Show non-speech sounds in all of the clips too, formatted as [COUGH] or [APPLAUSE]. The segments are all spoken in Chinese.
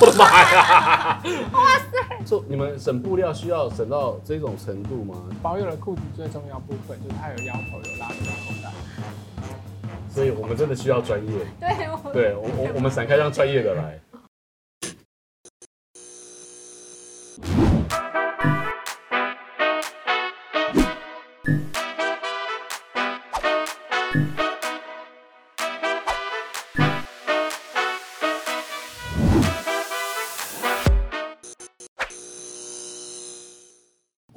我的妈呀！哇塞！就你们省布料需要省到这种程度吗？保有了裤子最重要部分就是它有腰头，有拉链口袋。所以我们真的需要专业。对，我对我我我们散开让专业的来。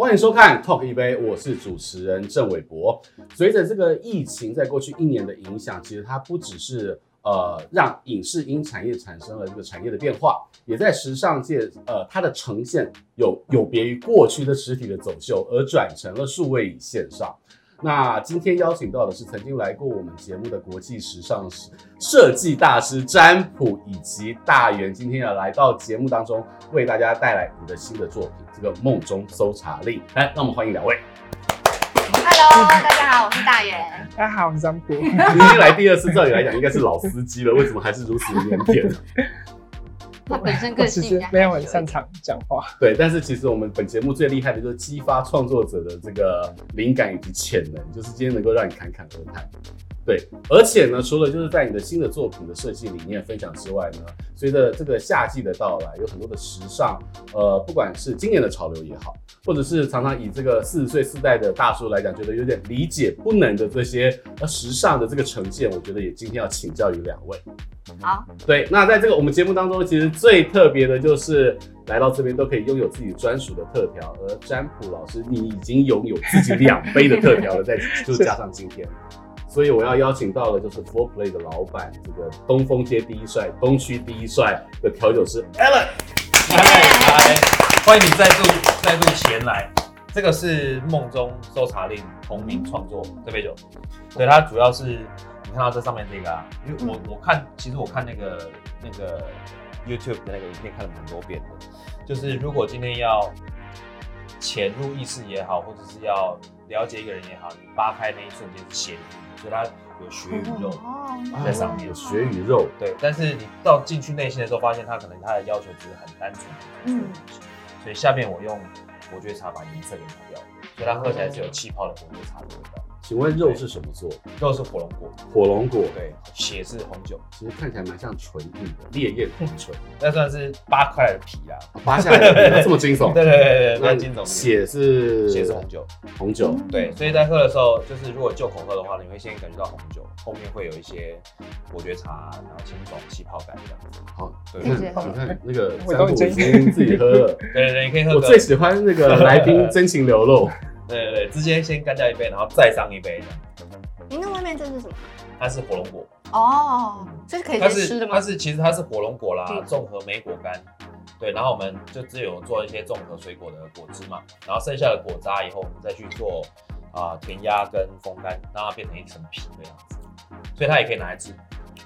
欢迎收看 Talk 一杯，我是主持人郑伟博。随着这个疫情在过去一年的影响，其实它不只是呃让影视音产业产生了这个产业的变化，也在时尚界呃它的呈现有有别于过去的实体的走秀，而转成了数位线上。那今天邀请到的是曾经来过我们节目的国际时尚设计大师占卜以及大元，今天要来到节目当中为大家带来你的新的作品，这个梦中搜查令。来，让我们欢迎两位。Hello，大家好，我是大元。大家好，我是占卜。你已经来第二次，照理来讲应该是老司机了，为什么还是如此腼腆？他本身个性其实没有很擅长讲话，对。但是其实我们本节目最厉害的就是激发创作者的这个灵感以及潜能，就是今天能够让你侃侃而谈。对，而且呢，除了就是在你的新的作品的设计理念分享之外呢，随着这个夏季的到来，有很多的时尚，呃，不管是今年的潮流也好，或者是常常以这个四十岁四代的大叔来讲，觉得有点理解不能的这些呃时尚的这个呈现，我觉得也今天要请教于两位。好，对，那在这个我们节目当中，其实最特别的就是来到这边都可以拥有自己专属的特调，而占卜老师你已经拥有自己两杯的特调了，再就是加上今天，[LAUGHS] 所以我要邀请到的就是 Four Play 的老板，这个东风街第一帅，东区第一帅的调酒师 Alan，嗨嗨，欢迎你再度再度前来，这个是梦中搜查令同名创作这杯酒，对，它主要是。你看到这上面这个啊，因为我我看，其实我看那个那个 YouTube 的那个影片看了蛮多遍的，就是如果今天要潜入意识也好，或者是要了解一个人也好，你扒开那一瞬间是血与所以它有血与肉在上面，有血与肉，对。但是你到进去内心的时候，发现他可能他的要求只是很单纯的，嗯。所以下面我用伯爵茶把颜色给抹掉，所以它喝起来是有气泡的伯爵茶的味道。请问肉是什么做？肉是火龙果，火龙果对，血是红酒，其实看起来蛮像纯银的烈焰红唇，[LAUGHS] 那算是扒块的皮啊，扒下来的这么惊悚，对对对对，那惊悚。血是血是红酒，红酒对，所以在喝的时候，就是如果就口喝的话，你会先感觉到红酒，后面会有一些伯爵茶，然后清爽气泡感这样子。好，对，你看那个占卜已经自己喝了，[LAUGHS] 对对对，你可以喝。我最喜欢那个来宾 [LAUGHS] 真情流露。对对对，直接先干掉一杯，然后再上一杯。您那外面这是什么？它是火龙果。哦，这是可以吃的吗？它是其实它是火龙果啦，综合莓果干。对，然后我们就只有做一些综合水果的果汁嘛，然后剩下的果渣以后，我们再去做啊填压跟风干，让它变成一层皮的样子。所以它也可以拿来吃。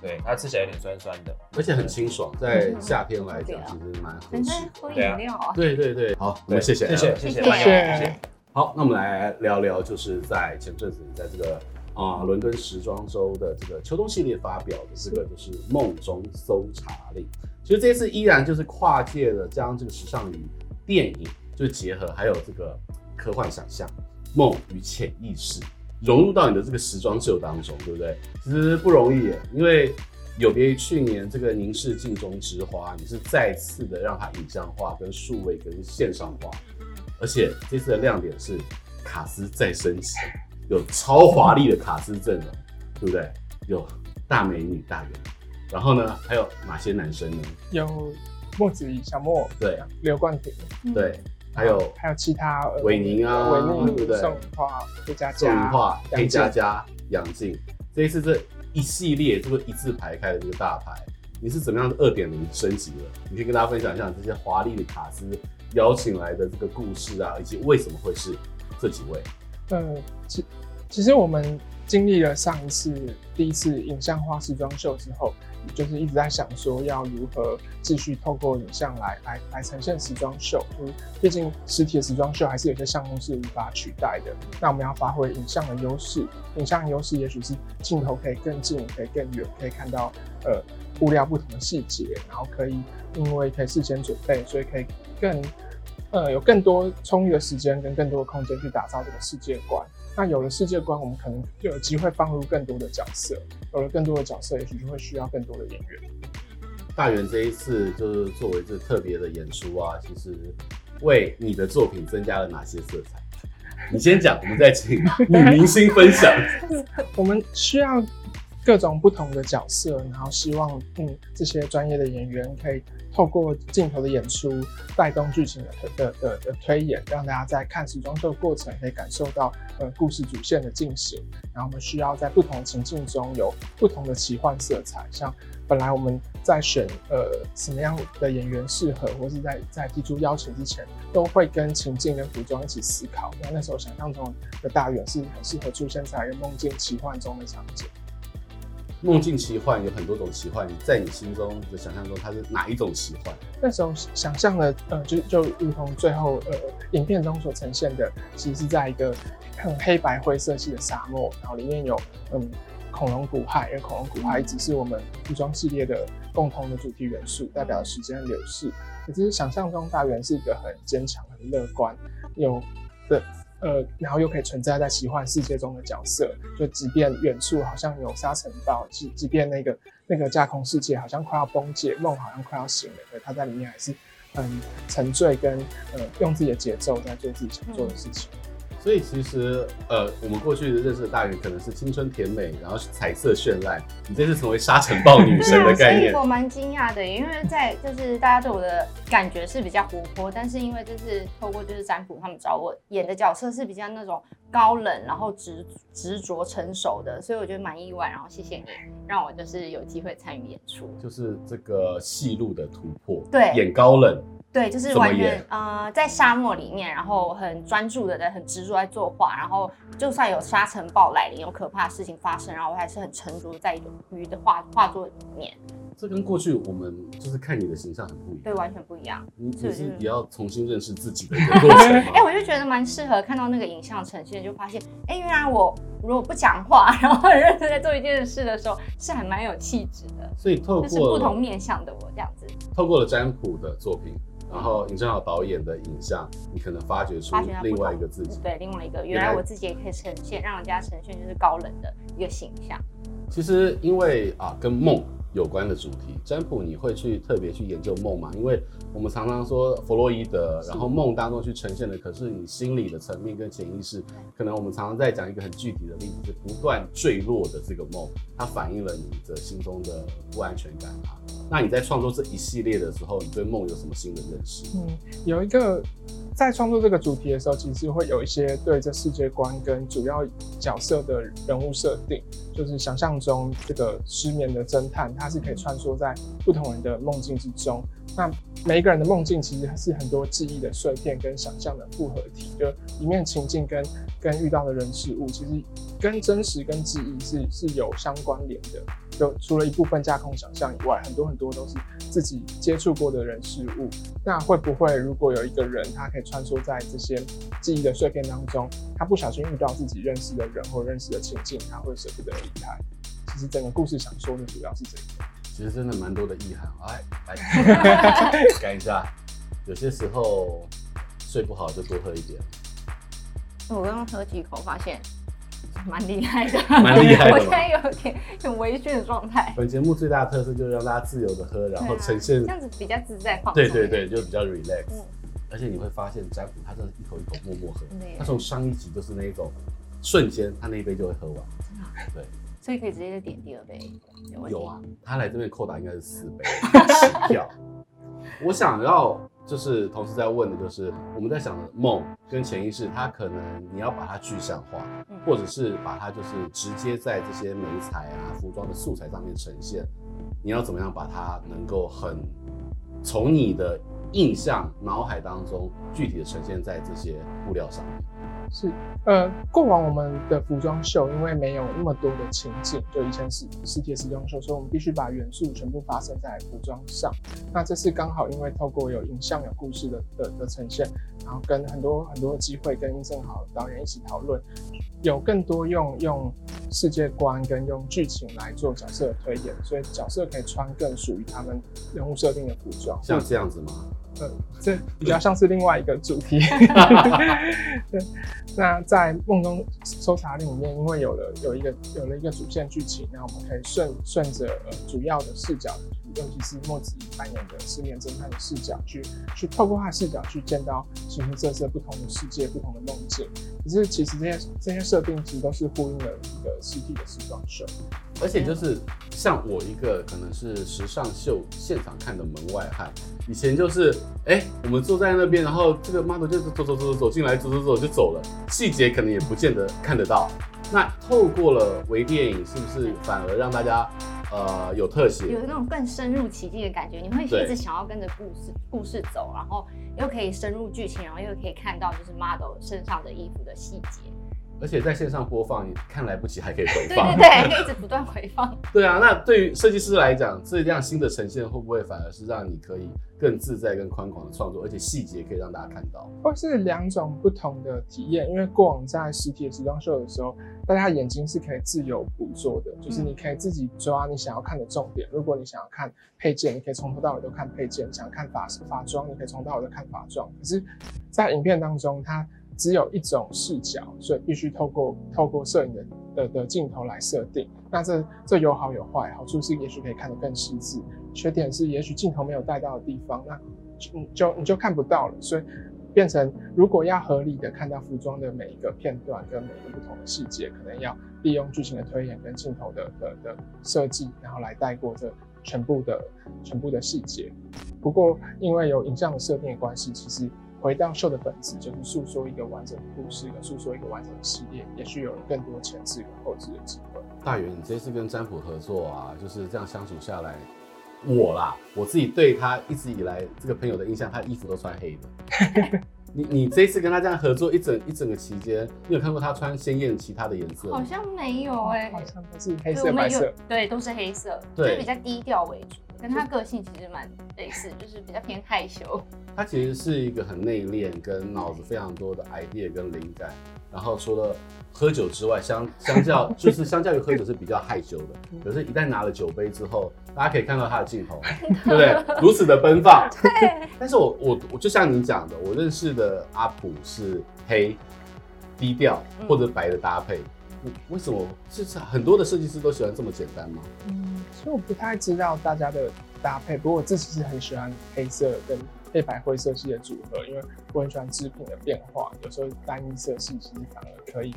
对，它吃起来有点酸酸的，而且很清爽，在夏天来讲其实蛮合适。喝饮料啊。对对对，好，我们谢谢，谢谢，谢谢，谢谢。好，那我们来聊聊，就是在前阵子你在这个啊伦敦时装周的这个秋冬系列发表的这个就是梦中搜查令。其实这次依然就是跨界的将这个时尚与电影就结合，还有这个科幻想象、梦与潜意识融入到你的这个时装秀当中，对不对？其实不容易耶，因为有别于去年这个凝视镜中之花，你是再次的让它影像化、跟数位、跟线上化。而且这次的亮点是卡斯再升级，有超华丽的卡斯阵容，对不对？有大美女大圆，然后呢，还有哪些男生呢？有莫子仪、小莫，对啊，刘冠廷，对，还有还有其他韦宁啊，韦宁，对不对？宋雨化、黑佳佳、宋雨化、黑佳佳、杨静，这一次这一系列这个一字排开的这个大牌，你是怎么样的二点零升级了？你可以跟大家分享一下这些华丽的卡司。邀请来的这个故事啊，以及为什么会是这几位？呃，其其实我们经历了上一次第一次影像化时装秀之后，就是一直在想说要如何继续透过影像来来来呈现时装秀，就是毕竟实体的时装秀还是有些项目是无法取代的。那我们要发挥影像的优势，影像的优势也许是镜头可以更近，可以更远，可以看到呃物料不同的细节，然后可以因为可以事先准备，所以可以更呃有更多充裕的时间跟更多的空间去打造这个世界观。那有了世界观，我们可能就有机会放入更多的角色。有了更多的角色，也许就会需要更多的演员。大元这一次就是作为这特别的演出啊，其实为你的作品增加了哪些色彩？你先讲，我们再请 [LAUGHS] 女明星分享。我们需要各种不同的角色，然后希望嗯这些专业的演员可以。透过镜头的演出，带动剧情的的的的推演，让大家在看时装秀过程可以感受到呃故事主线的进行。然后我们需要在不同情境中有不同的奇幻色彩。像本来我们在选呃什么样的演员适合，或是在在提出邀请之前，都会跟情境跟服装一起思考。那那时候想象中的大元是很适合出现在梦境奇幻中的场景。梦境奇幻有很多种奇幻，在你心中的想象中，它是哪一种奇幻？那时候想象的，呃，就就如同最后呃影片中所呈现的，其实是在一个很黑白灰色系的沙漠，然后里面有嗯恐龙骨骸，因为恐龙骨骸一直是我们服装系列的共同的主题元素，代表时间流逝。可是想象中大元是一个很坚强、很乐观，有的。呃，然后又可以存在在奇幻世界中的角色，就即便远处好像有沙尘暴，即即便那个那个架空世界好像快要崩解，梦好像快要醒了，对，他在里面还是很沉醉跟呃用自己的节奏在做自己想做的事情。所以其实，呃，我们过去认识的大元可能是青春甜美，然后是彩色绚烂。你这次成为沙尘暴女神的概念，我蛮惊讶的，因为在就是大家对我的感觉是比较活泼，但是因为就是透过就是占卜他们找我演的角色是比较那种高冷，然后执执着成熟的，所以我觉得蛮意外。然后谢谢你让我就是有机会参与演出，就是这个戏路的突破，对，演高冷。对，就是完全呃，在沙漠里面，然后很专注的在很执着在作画，然后就算有沙尘暴来临，有可怕的事情发生，然后我还是很沉着在鱼的画画作里面。这跟过去我们就是看你的形象很不一样，对，完全不一样。你只是也要重新认识自己的一个过程？[LAUGHS] 哎、欸，我就觉得蛮适合看到那个影像呈现，就发现，哎、欸，原来我如果不讲话，[LAUGHS] 然后很认真在做一件事的时候，是还蛮有气质的。所以透过就是不同面向的我这样子，透过了占卜的作品。然后尹正豪导演的影像，你可能发掘出另外一个自己，对，另外一个原来我自己也可以呈现，让人家呈现就是高冷的一个形象。其实因为啊，跟梦有关的主题，占卜你会去特别去研究梦吗？因为我们常常说弗洛伊德，然后梦当中去呈现的，可是你心理的层面跟潜意识，可能我们常常在讲一个很具体的例子，就不断坠落的这个梦，它反映了你的心中的不安全感啊。那你在创作这一系列的时候，你对梦有什么新的认识？嗯，有一个在创作这个主题的时候，其实会有一些对这世界观跟主要角色的人物设定，就是想象中这个失眠的侦探，他是可以穿梭在不同人的梦境之中。那每一个人的梦境其实是很多记忆的碎片跟想象的复合体，就里面情境跟跟遇到的人事物，其实跟真实跟记忆是是有相关联的。就除了一部分架空想象以外，很多很多都是自己接触过的人事物。那会不会如果有一个人他可以穿梭在这些记忆的碎片当中，他不小心遇到自己认识的人或认识的情境，他会舍不得离开？其实整个故事想说的主要是这个。其实真的蛮多的遗憾，来来 [LAUGHS] 改一下。有些时候睡不好就多喝一点。我刚刚喝几口，发现蛮厉害的，蛮厉害的。我现在有点很微醺的状态。本节目最大的特色就是让大家自由的喝，然后呈现、啊、这样子比较自在放松。对对对，就比较 relax。嗯、而且你会发现占卜他真的一口一口默默喝，他从上一集就是那一种瞬间，他那一杯就会喝完。对。所以可以直接再点第二杯。有，有啊，他来这边扣打应该是四杯起跳。我想要就是同时在问的就是，我们在想的梦跟潜意识，它可能你要把它具象化，或者是把它就是直接在这些美彩啊、服装的素材上面呈现。你要怎么样把它能够很从你的印象脑海当中具体的呈现在这些布料上面？是，呃，过往我们的服装秀因为没有那么多的情景，就以前是实体时装秀，所以我们必须把元素全部发生在服装上。那这次刚好因为透过有影像、有故事的的的呈现，然后跟很多很多机会跟殷正好导演一起讨论，有更多用用世界观跟用剧情来做角色的推演，所以角色可以穿更属于他们人物设定的服装。像这样子吗？呃，这比较像是另外一个主题。[LAUGHS] 对，那在梦中搜查令里面，因为有了有一个有了一个主线剧情，那我们可以顺顺着呃主要的视角，尤其是莫子仪扮演的失眠侦探的视角，去去透过他的视角去见到形形色色不同的世界、不同的梦境。可是其实这些这些设定其实都是呼应了一个实体的时装秀。而且就是像我一个可能是时尚秀现场看的门外汉，以前就是哎、欸，我们坐在那边，然后这个 model 就走走走走进来，走走走就走了，细节可能也不见得看得到。那透过了微电影，是不是反而让大家呃有特写，有那种更深入其境的感觉？你会一直想要跟着故事故事走，然后又可以深入剧情，然后又可以看到就是 model 身上的衣服的细节。而且在线上播放，你看来不及还可以回放，对对对，可以一直不断回放。[LAUGHS] 对啊，那对于设计师来讲，这样新的呈现会不会反而是让你可以更自在、更宽广的创作，而且细节可以让大家看到？或是两种不同的体验，因为过往在实体的时装秀的时候，大家眼睛是可以自由捕捉的，就是你可以自己抓你想要看的重点。如果你想要看配件，你可以从头到尾都看配件；想要看发发装，你可以从头到尾都看发装。可是，在影片当中，它只有一种视角，所以必须透过透过摄影的的的镜头来设定。那这这有好有坏，好处是也许可以看得更细致，缺点是也许镜头没有带到的地方，那就你就你就看不到了。所以变成如果要合理的看到服装的每一个片段跟每一个不同的细节，可能要利用剧情的推演跟镜头的的的设计，然后来带过这全部的全部的细节。不过因为有影像的设定的关系，其实。回到秀的本质，就是诉说一个完整的故事，和诉说一个完整的系列，也许有了更多前置跟后置的机会。大元，你这次跟占卜合作啊，就是这样相处下来，我啦，我自己对他一直以来这个朋友的印象，他衣服都穿黑的。[LAUGHS] 你你这次跟他这样合作一整一整个期间，你有看过他穿鲜艳其他的颜色？好像没有哎、欸，好像都是黑色白色，对，都是黑色，对，就比较低调为主。跟他个性其实蛮类似，就是比较偏害羞。他其实是一个很内敛，跟脑子非常多的 idea 跟灵感。然后除了喝酒之外，相相较就是相较于喝酒是比较害羞的。可是，一旦拿了酒杯之后，大家可以看到他的镜头，[LAUGHS] 对不对？如此的奔放。[LAUGHS] 对。但是我我我就像你讲的，我认识的阿普是黑、低调或者白的搭配。为什么？是很多的设计师都喜欢这么简单吗？嗯，所以我不太知道大家的搭配。不过我自己是很喜欢黑色跟黑白灰色系的组合，因为我很喜欢织品的变化。有时候单一色系其实反而可以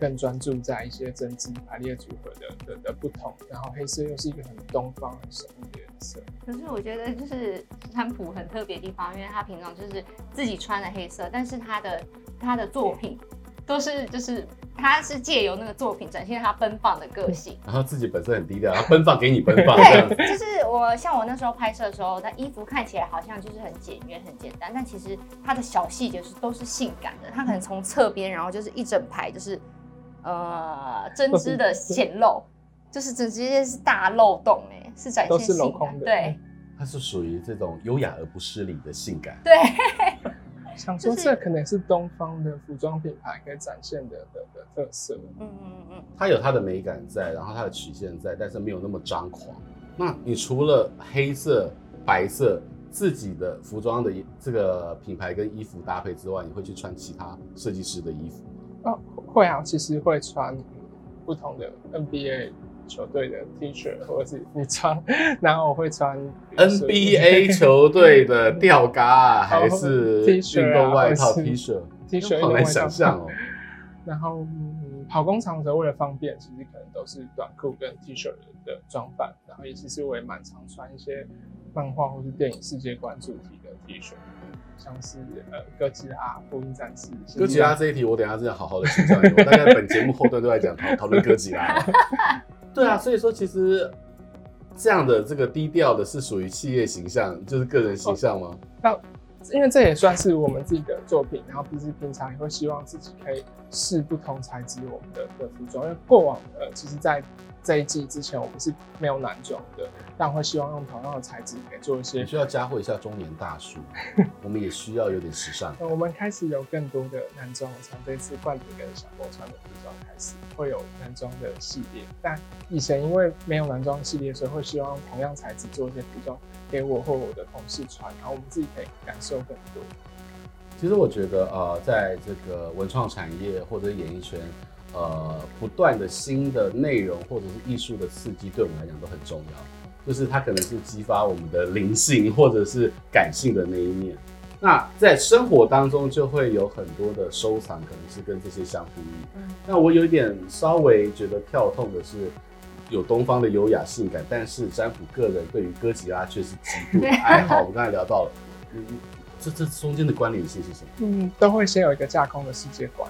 更专注在一些针织排列组合的的的不同。然后黑色又是一个很东方、很神秘的颜色。可是我觉得就是川普很特别的地方，因为他平常就是自己穿的黑色，但是他的他的作品都是就是。他是借由那个作品展现他奔放的个性，[LAUGHS] 然后自己本身很低调，然后奔放给你奔放。对，[LAUGHS] 就是我像我那时候拍摄的时候，他衣服看起来好像就是很简约、很简单，但其实他的小细节是都是性感的。他可能从侧边，然后就是一整排就是呃针织的显露，[LAUGHS] 就是直接是大漏洞哎，是展现性感。对，它是属于这种优雅而不失礼的性感。对。想说这可能是东方的服装品牌可以展现的的的特色。嗯嗯嗯，它有它的美感在，然后它的曲线在，但是没有那么张狂。那你除了黑色、白色自己的服装的这个品牌跟衣服搭配之外，你会去穿其他设计师的衣服？哦，会啊，其实会穿不同的 NBA。球队的 T 恤或者是服装，然后我会穿 NBA [LAUGHS] 球队的吊嘎还是运动外套 T 恤？T 恤好难想象哦。[LAUGHS] 然后、嗯、跑工厂的时候为了方便，其实可能都是短裤跟 T 恤的装扮。然后也其实我也蛮常穿一些漫画或是电影世界观主题的 T 恤，像是呃哥吉拉、福音战士。哥吉拉这一题我等一下真的好好的请教你，我大概本节目后段都在讲讨讨论哥吉拉。[LAUGHS] 对啊，所以说其实这样的这个低调的是属于企业形象，就是个人形象吗？那、哦、因为这也算是我们自己的作品，然后平时平常也会希望自己可以试不同材质我们的的服装，因为过往呃，其实，在这一季之前，我们是没有男装的，但会希望用同样的材质来做一些。需要加货一下中年大叔，我们也需要有点时尚。[LAUGHS] 我们开始有更多的男装，从这次冠廷跟小波穿的服装开始，会有男装的系列。但以前因为没有男装系列，所以会希望用同样材质做一些服装给我或我的同事穿，然后我们自己可以感受更多。其实我觉得，呃，在这个文创产业或者演艺圈，呃，不断的新的内容或者是艺术的刺激，对我们来讲都很重要。就是它可能是激发我们的灵性或者是感性的那一面。那在生活当中就会有很多的收藏，可能是跟这些相呼应。嗯。那我有一点稍微觉得跳痛的是，有东方的优雅性感，但是占卜个人对于哥吉拉却是极度爱 [LAUGHS] 好。我们刚才聊到了，嗯。这这中间的关联性是什么？嗯，都会先有一个架空的世界观。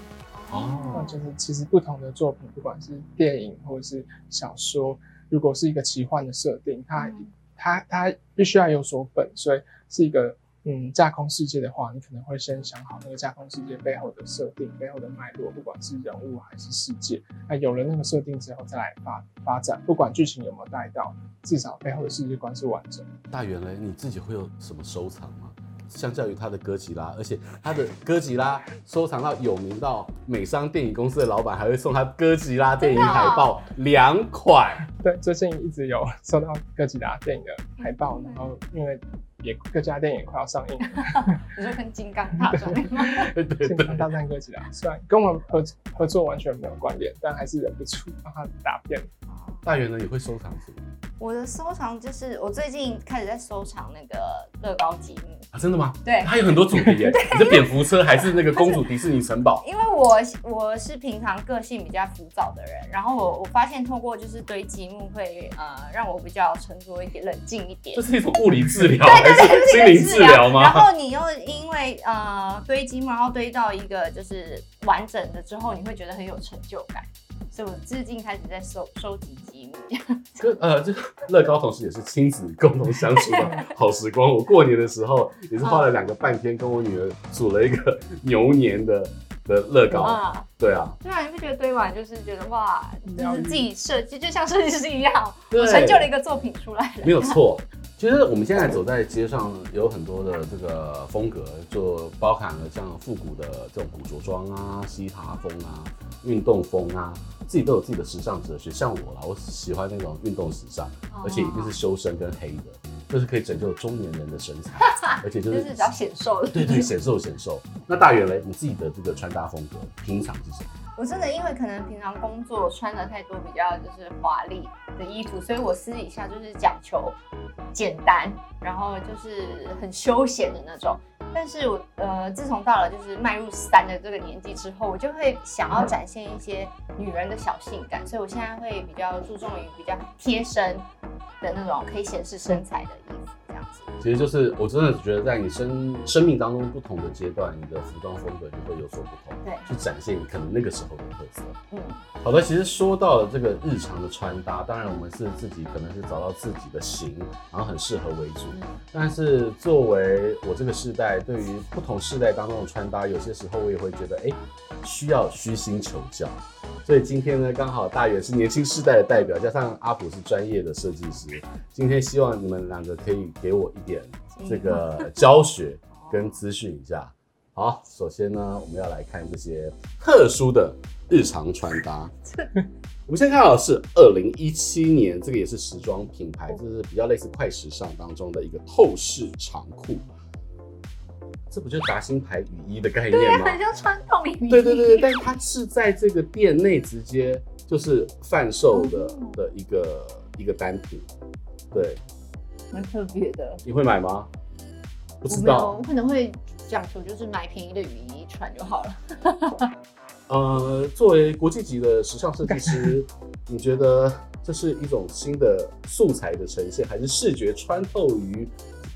哦，那就是其实不同的作品，不管是电影或者是小说，如果是一个奇幻的设定，它、嗯、它它必须要有所本，所以是一个嗯架空世界的话，你可能会先想好那个架空世界背后的设定、背后的脉络，不管是人物还是世界。那有了那个设定之后，再来发发展，不管剧情有没有带到，至少背后的世界观是完整的。大元嘞，你自己会有什么收藏吗？相较于他的哥吉拉，而且他的哥吉拉收藏到有名到美商电影公司的老板还会送他哥吉拉电影海报两款。对，最近一直有收到哥吉拉电影的海报，然后因为也哥吉拉电影快要上映了，[LAUGHS] 你说跟金刚大战对对，[LAUGHS] 金刚大战哥吉拉，虽然跟我们合合作完全没有关联，但还是忍不住帮他打遍。大元呢，也会收藏什么？我的收藏就是我最近开始在收藏那个乐高积木啊，真的吗？对，它有很多主题耶。你是蝙蝠车还是那个公主迪士尼城堡？因为我我是平常个性比较浮躁的人，然后我我发现透过就是堆积木会呃让我比较沉着一点、冷静一点。这是一种物理治疗 [LAUGHS] 还是心灵治疗吗？然后你又因为呃堆积木，然后堆到一个就是完整的之后，你会觉得很有成就感。所以我最近开始在收收集 [LAUGHS] 跟呃，这个乐高同时也是亲子共同相处的好时光。我过年的时候也是花了两个半天，跟我女儿组了一个牛年的的乐高。啊对啊，对啊，你不觉得堆完就是觉得哇，就是自己设计，就像设计师一样，我成就了一个作品出来了。没有错。其实我们现在走在街上，有很多的这个风格，就包含了像复古的这种古着装啊、西塔风啊、运动风啊，自己都有自己的时尚哲学。像我啦，我喜欢那种运动时尚，而且一定是修身跟黑的，就是可以拯救中年人的身材，[LAUGHS] 而且就是，就是比较显瘦的。对对，显瘦显瘦。那大圆嘞，你自己的这个穿搭风格，平常是什么？我真的因为可能平常工作穿的太多比较就是华丽的衣服，所以我私底下就是讲求简单，然后就是很休闲的那种。但是我呃，自从到了就是迈入三的这个年纪之后，我就会想要展现一些女人的小性感，所以我现在会比较注重于比较贴身的那种可以显示身材的衣服。其实就是我真的觉得，在你生生命当中不同的阶段，你的服装风格就会有所不同，对，去展现你可能那个时候的特色。嗯，好的，其实说到了这个日常的穿搭，当然我们是自己可能是找到自己的型，然后很适合为主。但是作为我这个世代，对于不同世代当中的穿搭，有些时候我也会觉得，哎，需要虚心求教。所以今天呢，刚好大远是年轻世代的代表，加上阿普是专业的设计师。今天希望你们两个可以给我一点这个教学跟资讯一下。好，首先呢，我们要来看这些特殊的日常穿搭。[LAUGHS] 我们先看到的是二零一七年，这个也是时装品牌，就是比较类似快时尚当中的一个透视长裤。这不就是达新牌雨衣的概念吗？对，很像传统雨衣。对对对对，但它是在这个店内直接就是贩售的的一个一个单品，对，蛮特别的。你会买吗？不知道，我可能会讲求就是买便宜的雨衣穿就好了。[LAUGHS] 呃，作为国际级的时尚设计师，你觉得这是一种新的素材的呈现，还是视觉穿透于？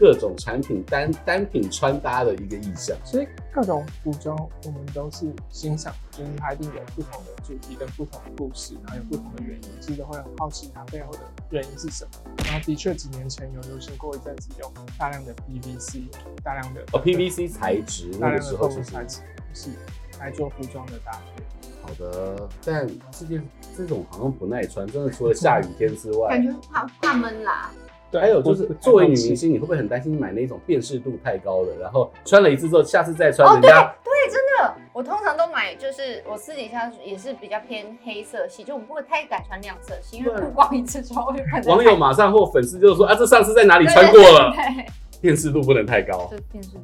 各种产品单单品穿搭的一个意象，所以各种服装我们都是欣赏，就是它一定有不同的主题跟不同的故事，然后有不同的原因，其实都会很好奇它背后的原因是什么。然后的确几年前有流行过一阵子用大量的 PVC，大量的哦 PVC 材质，那个时候其实是来做服装的搭配。好的，但这件这种好像不耐穿，真的除了 [LAUGHS] 下雨天之外，感觉怕怕闷啦。对，还有就是作为女明星，你会不会很担心买那种辨识度太高的，然后穿了一次之后，下次再穿，哦、人家对对，真的，我通常都买，就是我私底下也是比较偏黑色系，就我不会太敢穿亮色系，因为曝光一次之后会网友马上或粉丝就是说啊，这上次在哪里穿过了？对对对对，辨识度不能太高。就辨识度。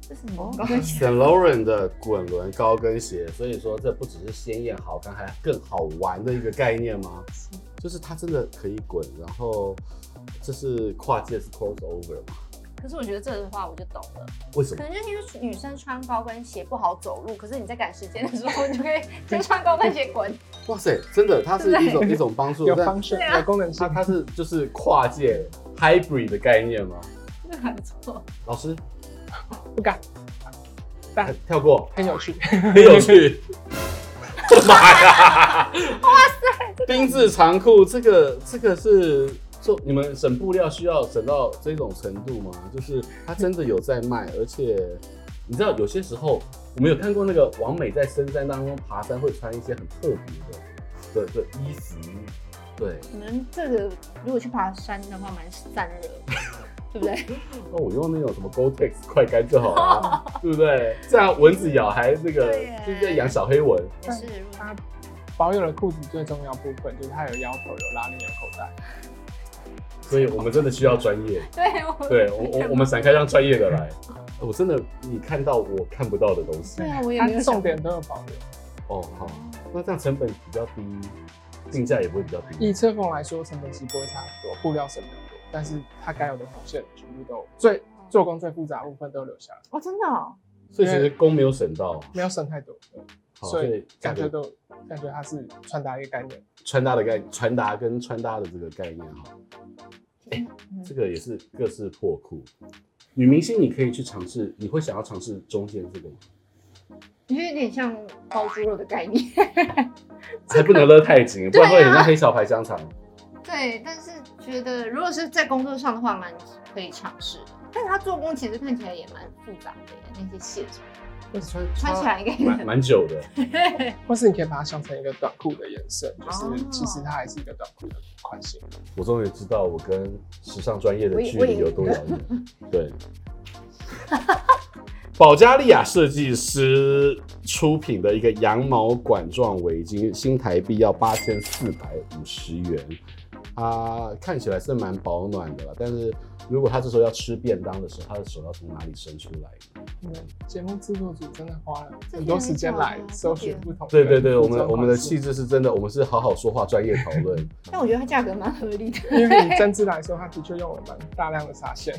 这是什么？高跟鞋？Saint Laurent 的滚轮高跟鞋，所以说这不只是鲜艳好看，还更好玩的一个概念吗？就是它真的可以滚，然后这是跨界是 crossover 嘛？可是我觉得这个的话我就懂了，为什么？可能就是因为女生穿高跟鞋不好走路，可是你在赶时间的时候，你 [LAUGHS] 就可以先穿高跟鞋滚。哇塞，真的，它是一种一种帮助，有方式，有功能性。它它是就是跨界 hybrid 的概念吗？这还不错。老师不敢，但跳过，很有趣，[LAUGHS] 很有趣。我的妈呀！哇塞，丁字长裤，这个这个是做你们省布料需要省到这种程度吗？就是它真的有在卖，而且你知道有些时候我们有看过那个王美在深山当中爬山会穿一些很特别的的的衣服，对。可能这个如果去爬山的话，蛮散热。对不对？那我用那种什么 Gore-Tex 快干就好了，[LAUGHS] 对不对？这样蚊子咬还那个就是在养小黑蚊。也是，它保有了裤子最重要部分，就是它有腰头、有拉链、有口袋。所以我们真的需要专业。[LAUGHS] 对，对我我我们闪开让专业的来。我真的你看到我看不到的东西。对啊，我也没有。重点都有保留。哦，好，那这样成本比较低，定价也不会比较低。以车缝来说，成本是不会差很多，布料省。但是它该有的缝线全部都最做工最复杂的部分都留下来。哦，真的哦，所以其实工没有省到，没有省太多，所以感觉都感觉它是穿搭一个概念，穿搭的概传达跟穿搭的这个概念哈，哎，这个也是各式破裤，女明星你可以去尝试，你会想要尝试中间这个吗？有点像包猪肉的概念，还不能 [LAUGHS] 勒太紧，不然会很像黑小牌香肠。对，但是觉得如果是在工作上的话，蛮可以尝试的。但是它做工其实看起来也蛮复杂的，那些线什么，穿穿起来应该蛮蛮久的。[LAUGHS] 或是你可以把它想成一个短裤的颜色，就是其实它还是一个短裤的款型。我终于知道我跟时尚专业的距离有多遥远。[LAUGHS] 对。保加利亚设计师出品的一个羊毛管状围巾，新台币要八千四百五十元。它看起来是蛮保暖的啦，但是如果他这时候要吃便当的时候，他的手要从哪里伸出来呢？嗯，节目制作组真的花了很多时间来搜寻不同。对对对，我们我们的气质是真的，我们是好好说话，专业讨论。[LAUGHS] 但我觉得它价格蛮合理的，[LAUGHS] 因为以针织来说，它的确用了蛮大量的纱线。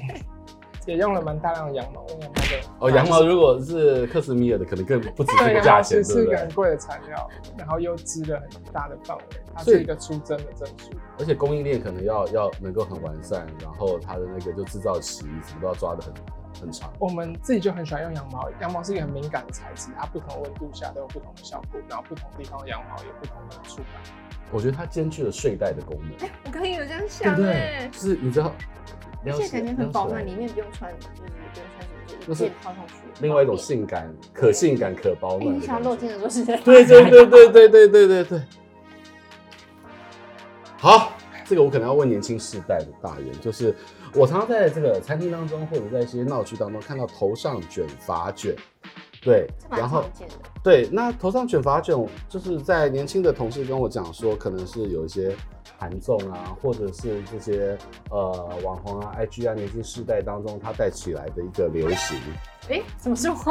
也用了蛮大量的羊毛，羊毛的哦，羊毛如果是克什米尔的，可能更不止这个价钱，对不对？是个很贵的材料，然后又织了很大的范围，它是一个出针的证书。而且供应链可能要要能够很完善，然后它的那个就制造期什么都要抓的很很长。我们自己就很喜欢用羊毛，羊毛是一个很敏感的材质，它不同温度下都有不同的效果，然后不同地方的羊毛有不同的触感。我觉得它兼具了睡袋的功能。哎，我可以有这样想，对不对？就是你知道。而且感觉很保暖，里面不用穿，就是不用穿什么，就一件套上去。另外一种性感，可性感可保暖。你想露肩的时候是在。对对对对对对对对对。好，这个我可能要问年轻世代的大人，就是我常常在这个餐厅当中，或者在一些闹区当中看到头上卷发卷。对，然后对，那头上卷发卷，就是在年轻的同事跟我讲说，可能是有一些韩综啊，或者是这些呃网红啊、IG 啊，年轻世代当中它带起来的一个流行。哎，怎么说？[LAUGHS]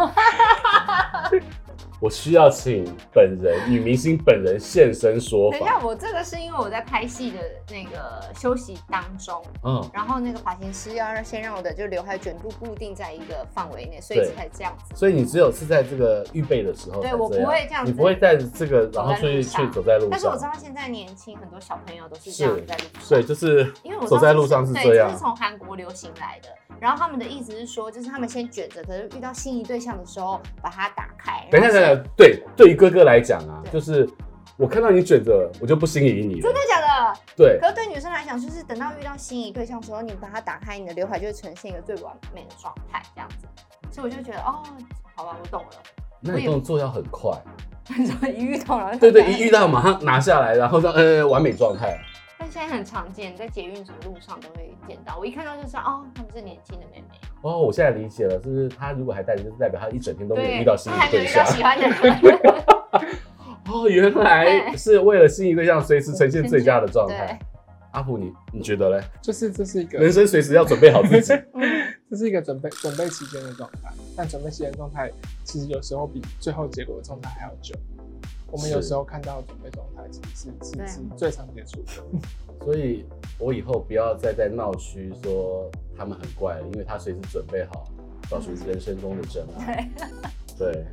我需要请本人女明星本人现身说法。等一下，我这个是因为我在拍戏的那个休息当中，嗯，然后那个发型师要让先让我的就刘海卷度固定在一个范围内，所以才这样子。所以你只有是在这个预备的时候，对，我不会这样子，你不会带着这个然后出去去走在路上。但是我知道现在年轻很多小朋友都是这样在路上，对，就是因为我走在路上是这样，是从韩国流行来的。然后他们的意思是说，就是他们先卷着，可是遇到心仪对象的时候把它打开。等一下，等一下，对，对于哥哥来讲啊，就是我看到你卷着，我就不心仪你了。真的假的？对。可是对女生来讲，就是等到遇到心仪对象的时候，你把它打开，你的刘海就会呈现一个最完美的状态，这样子。所以我就觉得，哦，好吧，我懂了。那你动作要很快。[LAUGHS] 你说一遇到了？对对，一遇到马上拿下来，然后让呃完美状态。但现在很常见，在捷运什么路上都会见到。我一看到就是哦，他们是年轻的妹妹。哦，我现在理解了，就是她如果还带着，就是代表她一整天都没有遇到心仪对象。喜欢的人。[LAUGHS] 哦，原来是为了心仪对象随时呈现最佳的状态。[LAUGHS] 阿普，你你觉得嘞？就是这是一个人生随时要准备好自己，[LAUGHS] 这是一个准备准备期间的状态。但准备期间状态其实有时候比最后结果的状态还要久。我们有时候看到准备状态其实是是是最常接触的。[LAUGHS] 所以我以后不要再在闹区说他们很怪了，因为他随时准备好，找寻人生中的真爱。[LAUGHS] 对。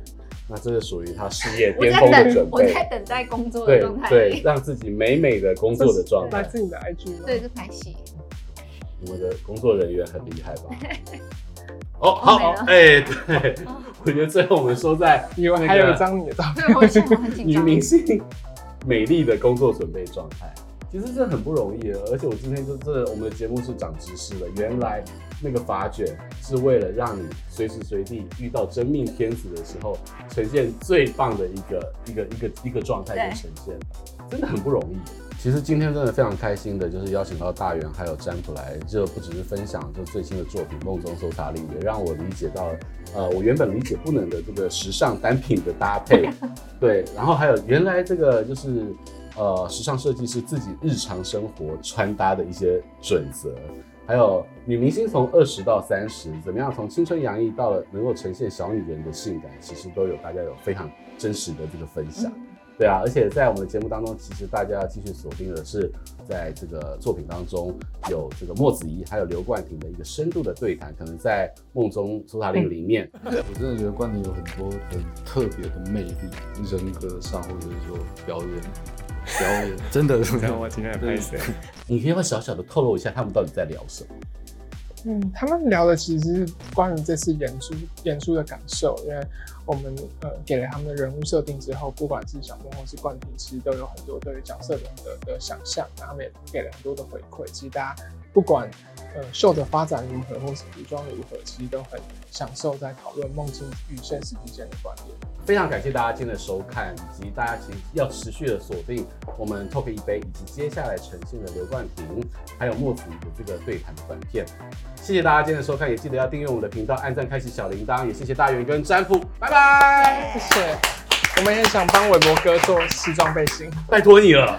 那这是属于他事业巅峰的准备。我在等待工作的状态。对对，让自己美美的工作的状态。来自你的 IG 对，是拍戏。我们的工作人员很厉害吧？[LAUGHS] 哦，好，哎，对，我觉得最后我们说在，因为还有一张你的照片，女明星美丽的工作准备状态。其实这很不容易的，而且我今天就是我们的节目是长知识的。原来那个发卷是为了让你随时随地遇到真命天子的时候，呈现最棒的一个一个一个一个状态跟呈现，真的很不容易。其实今天真的非常开心的，就是邀请到大元还有占卜来，这不只是分享就最新的作品《梦中搜查令》，也让我理解到了，呃，我原本理解不能的这个时尚单品的搭配，[LAUGHS] 对，然后还有原来这个就是。呃，时尚设计师自己日常生活穿搭的一些准则，还有女明星从二十到三十怎么样，从青春洋溢到了能够呈现小女人的性感，其实都有大家有非常真实的这个分享。对啊，而且在我们的节目当中，其实大家要继续锁定的是，在这个作品当中有这个莫子仪还有刘冠廷的一个深度的对谈，可能在梦中苏打绿里面，[LAUGHS] 我真的觉得冠廷有很多很特别的魅力，人格上或者是说表演。表演 [LAUGHS] 真的，我今天拍摄。你可以小小的透露一下，他们到底在聊什么？嗯，他们聊的其实是关于这次演出演出的感受，因为我们呃给了他们的人物设定之后，不管是小梦或是冠廷，其实都有很多对于角色人的的想象，然后他们也给了很多的回馈。其实大家不管呃秀的发展如何，或是服装如何，其实都很享受在讨论梦境与现实之间的关联。非常感谢大家今天的收看，以及大家其实要持续的锁定我们 Talk 一杯，以及接下来呈现的刘冠廷还有莫子的这个对谈的短片。谢谢大家今天的收看，也记得要订阅我们的频道，按赞，开启小铃铛。也谢谢大元跟占卜，拜拜，谢谢。我们也想帮韦伯哥做西装背心，拜托你了。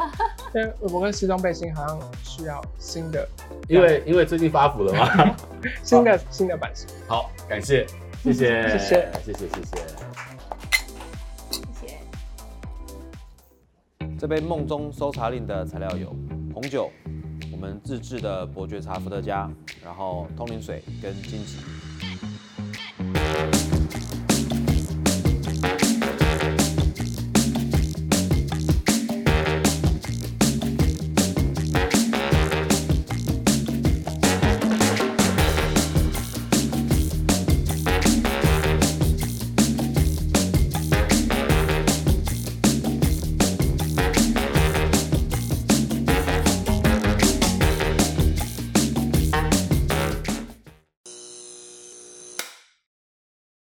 因为韦伯哥西装背心好像需要新的，因为因为最近发福了嘛，[LAUGHS] 新的新的版型。好，感谢，谢谢，谢谢，谢谢，谢谢。这杯梦中搜查令的材料有红酒，我们自制的伯爵茶伏特加，然后通灵水跟金桔。